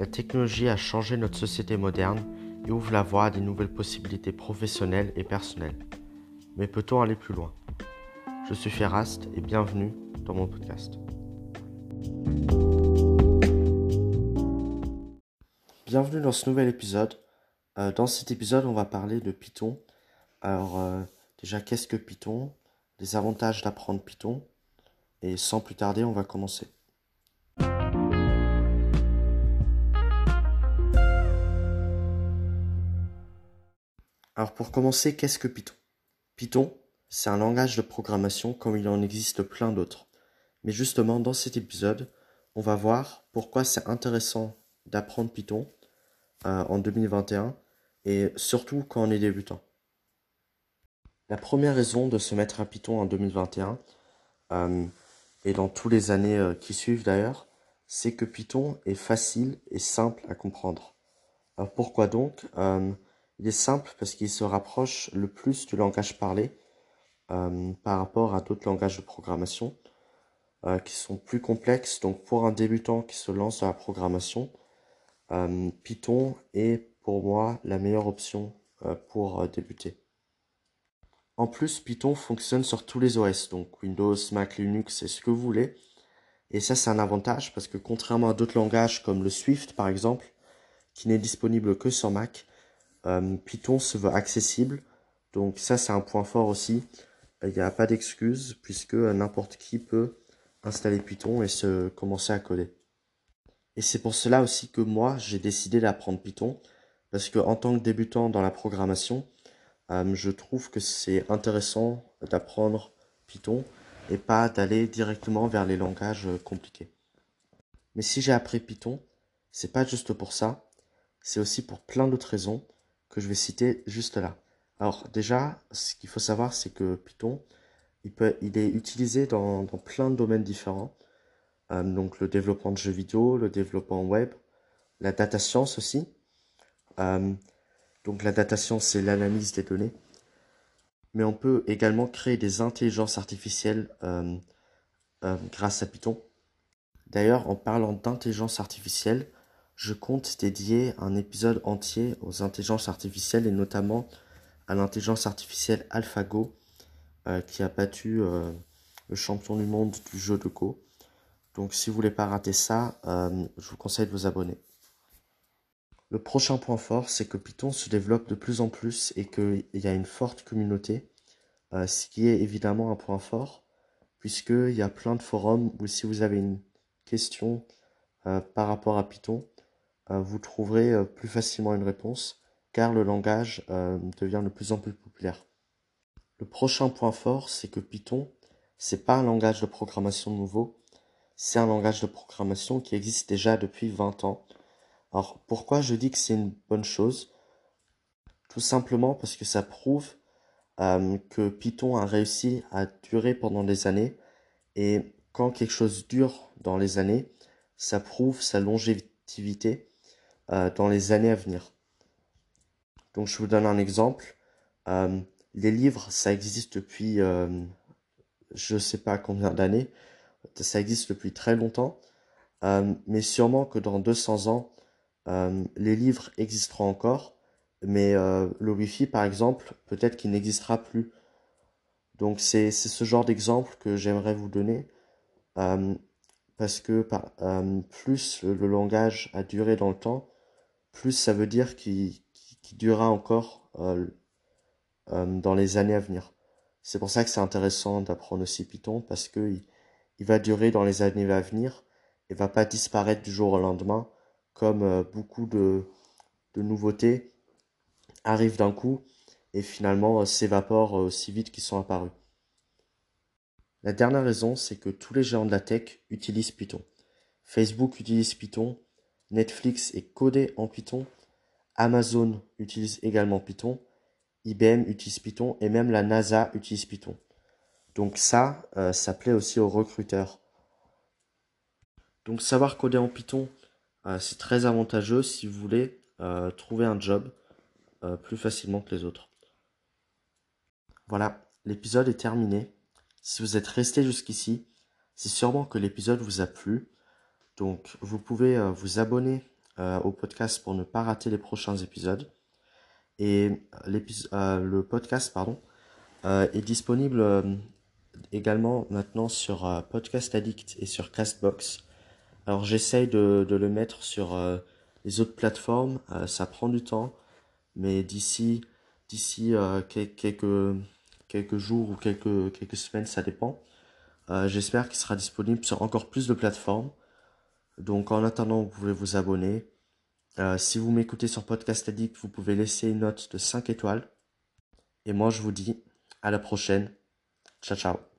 La technologie a changé notre société moderne et ouvre la voie à des nouvelles possibilités professionnelles et personnelles. Mais peut-on aller plus loin? Je suis Ferrast et bienvenue dans mon podcast. Bienvenue dans ce nouvel épisode. Euh, dans cet épisode, on va parler de Python. Alors, euh, déjà, qu'est-ce que Python? Les avantages d'apprendre Python. Et sans plus tarder, on va commencer. Alors pour commencer, qu'est-ce que Python? Python, c'est un langage de programmation comme il en existe plein d'autres. Mais justement, dans cet épisode, on va voir pourquoi c'est intéressant d'apprendre Python euh, en 2021 et surtout quand on est débutant. La première raison de se mettre à Python en 2021, euh, et dans toutes les années euh, qui suivent d'ailleurs, c'est que Python est facile et simple à comprendre. Alors pourquoi donc? Il est simple parce qu'il se rapproche le plus du langage parlé euh, par rapport à d'autres langages de programmation euh, qui sont plus complexes. Donc pour un débutant qui se lance dans la programmation, euh, Python est pour moi la meilleure option pour débuter. En plus, Python fonctionne sur tous les OS, donc Windows, Mac, Linux, c'est ce que vous voulez. Et ça, c'est un avantage parce que contrairement à d'autres langages comme le Swift par exemple, qui n'est disponible que sur Mac, Python se veut accessible, donc ça c'est un point fort aussi. Il n'y a pas d'excuse puisque n'importe qui peut installer Python et se commencer à coder. Et c'est pour cela aussi que moi j'ai décidé d'apprendre Python parce que en tant que débutant dans la programmation, euh, je trouve que c'est intéressant d'apprendre Python et pas d'aller directement vers les langages compliqués. Mais si j'ai appris Python, c'est pas juste pour ça, c'est aussi pour plein d'autres raisons que je vais citer juste là. Alors déjà, ce qu'il faut savoir, c'est que Python, il, peut, il est utilisé dans, plein de domaines différents. Euh, donc le développement de jeux vidéo, le développement web, la data science aussi. Euh, donc la data science, c'est l'analyse des données. Mais on peut également créer des intelligences artificielles euh, grâce à Python. D'ailleurs, en parlant d'intelligence artificielle, je compte dédier un épisode entier aux intelligences artificielles et notamment à l'intelligence artificielle AlphaGo euh, qui a battu euh, le champion du monde du jeu de Go. Donc si vous voulez pas rater ça, euh, je vous conseille de vous abonner. Le prochain point fort, c'est que Python se développe de plus en plus et qu'il y a une forte communauté, ce qui est évidemment un point fort, puisqu'il y a plein de forums où si vous avez une question par rapport à Python, vous trouverez euh, plus facilement une réponse car le langage euh, devient de plus en plus populaire. Le prochain point fort, c'est que Python, c'est pas un langage de programmation nouveau, c'est un langage de programmation qui existe déjà depuis 20 ans. Alors pourquoi je dis que c'est une bonne chose? Tout simplement parce que ça prouve que Python a réussi à durer pendant des années et quand quelque chose dure dans les années, ça prouve sa longévité euh, dans les années à venir. Donc je vous donne un exemple. Euh, les livres, ça existe depuis euh, je ne sais pas combien d'années. Ça existe depuis très longtemps. mais sûrement que dans 200 ans, les livres existeront encore. Mais le Wi-Fi, par exemple, peut-être qu'il n'existera plus. Donc c'est ce genre d'exemple que j'aimerais vous donner. parce que plus le, langage a duré dans le temps, plus ça veut dire qu'il durera encore euh, euh, dans les années à venir. C'est pour ça que c'est intéressant d'apprendre aussi Python parce que il, va durer dans les années à venir et va pas disparaître du jour au lendemain comme euh, beaucoup de, de, nouveautés arrivent d'un coup et finalement s'évaporent aussi vite qu'ils sont apparus. La dernière raison, c'est que tous les géants de la tech utilisent Python. Facebook utilise Python, Netflix est codé en Python, Amazon utilise également Python, IBM utilise Python et même la NASA utilise Python. Donc ça, euh, ça plaît aussi aux recruteurs. Donc savoir coder en Python, euh, c'est très avantageux si vous voulez euh, trouver un job plus facilement que les autres. Voilà, l'épisode est terminé. Si vous êtes resté jusqu'ici, c'est sûrement que l'épisode vous a plu. Donc vous pouvez euh, vous abonner au podcast pour ne pas rater les prochains épisodes. Et le podcast pardon, est disponible également maintenant sur Podcast Addict et sur Castbox. Alors j'essaye de, le mettre sur les autres plateformes. ça prend du temps, mais d'ici quelques jours ou quelques semaines, ça dépend. J'espère qu'il sera disponible sur encore plus de plateformes. Donc en attendant, vous pouvez vous abonner. Euh, si vous m'écoutez sur Podcast Addict, vous pouvez laisser une note de 5 étoiles. Et moi, je vous dis à la prochaine. Ciao, ciao.